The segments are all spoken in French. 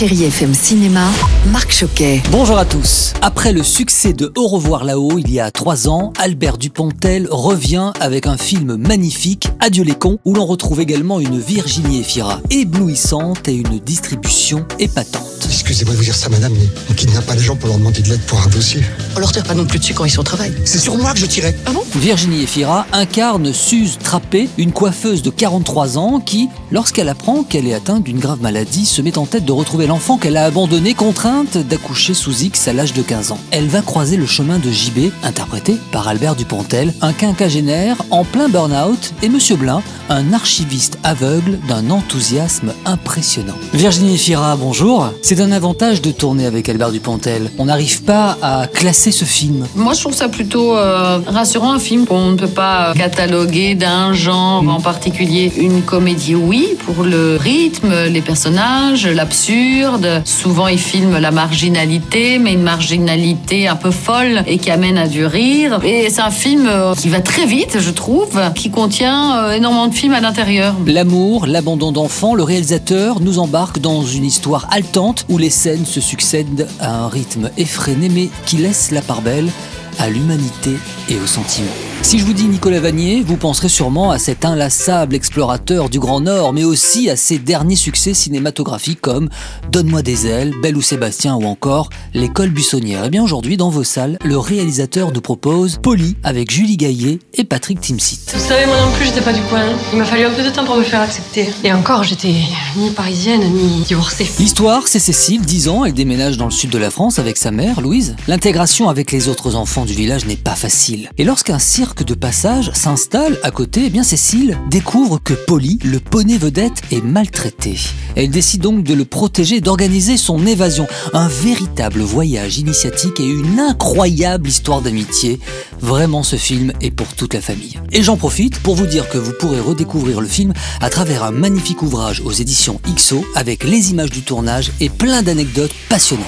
Chérie FM Cinéma, Marc Choquet. Bonjour à tous. Après le succès de Au revoir là-haut il y a trois ans, Albert Dupontel revient avec un film magnifique, Adieu les cons, où l'on retrouve également une Virginie Efira éblouissante et une distribution épatante. Excusez-moi de vous dire ça, madame, mais on kidnappe pas les gens pour leur demander de l'aide pour un dossier. On leur tire pas non plus dessus quand ils sont au travail. C'est sur moi que je tirais. Virginie Efira incarne Suze Trappé, une coiffeuse de 43 ans qui, lorsqu'elle apprend qu'elle est atteinte d'une grave maladie, se met en tête de retrouver l'enfant qu'elle a abandonné, contrainte d'accoucher sous X à l'âge de 15 ans. Elle va croiser le chemin de JB, interprété par Albert Dupontel, un quinquagénaire en plein burn-out, et Monsieur Blin, un archiviste aveugle d'un enthousiasme impressionnant. Virginie Efira, bonjour. C'est un avantage de tourner avec Albert Dupontel. On n'arrive pas à classer ce film. Moi, je trouve ça plutôt euh, rassurant, un film qu'on ne peut pas euh, cataloguer d'un genre en particulier. Une comédie, oui, pour le rythme, les personnages, l'absurde. Souvent, il filme la marginalité, mais une marginalité un peu folle et qui amène à du rire. Et c'est un film euh, qui va très vite, je trouve, qui contient énormément de films à l'intérieur. L'amour, l'abandon d'enfants, le réalisateur nous embarque dans une histoire haletante où les scènes se succèdent à un rythme effréné mais qui laisse la part belle à l'humanité et aux sentiments. Si je vous dis Nicolas Vanier, vous penserez sûrement à cet inlassable explorateur du Grand Nord, mais aussi à ses derniers succès cinématographiques comme Donne-moi des ailes, Belle ou Sébastien ou encore L'école buissonnière. Et bien aujourd'hui, dans vos salles, le réalisateur nous propose Polly avec Julie Gaillet et Patrick Timsit. Vous savez, moi non plus, j'étais pas du coin. Il m'a fallu un peu de temps pour me faire accepter. Et encore, j'étais ni parisienne, ni divorcée. L'histoire, c'est Cécile, 10 ans, elle déménage dans le sud de la France avec sa mère, Louise. L'intégration avec les autres enfants du village n'est pas facile. Et lorsqu'un cirque de passage s'installe à côté, eh bien Cécile découvre que Polly, le poney vedette, est maltraité. Elle décide donc de le protéger d'organiser son évasion. Un véritable voyage initiatique et une incroyable histoire d'amitié. Vraiment, ce film est pour toute la famille. Et j'en profite pour vous dire que vous pourrez redécouvrir le film à travers un magnifique ouvrage aux éditions XO avec les images du tournage et plein d'anecdotes passionnantes.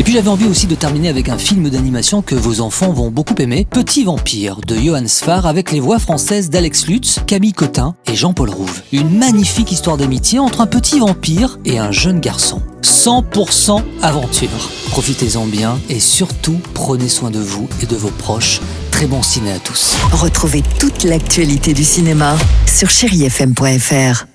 Et puis j'avais envie aussi de terminer avec un film d'animation que vos enfants vont beaucoup aimer, Petit Vampire de Avec les voix françaises d'Alex Lutz, Camille Cotin et Jean-Paul Rouve. Une magnifique histoire d'amitié entre un petit vampire et un jeune garçon. 100% aventure. Profitez-en bien et surtout prenez soin de vous et de vos proches. Très bon ciné à tous. Retrouvez toute l'actualité du cinéma sur chérifm.fr.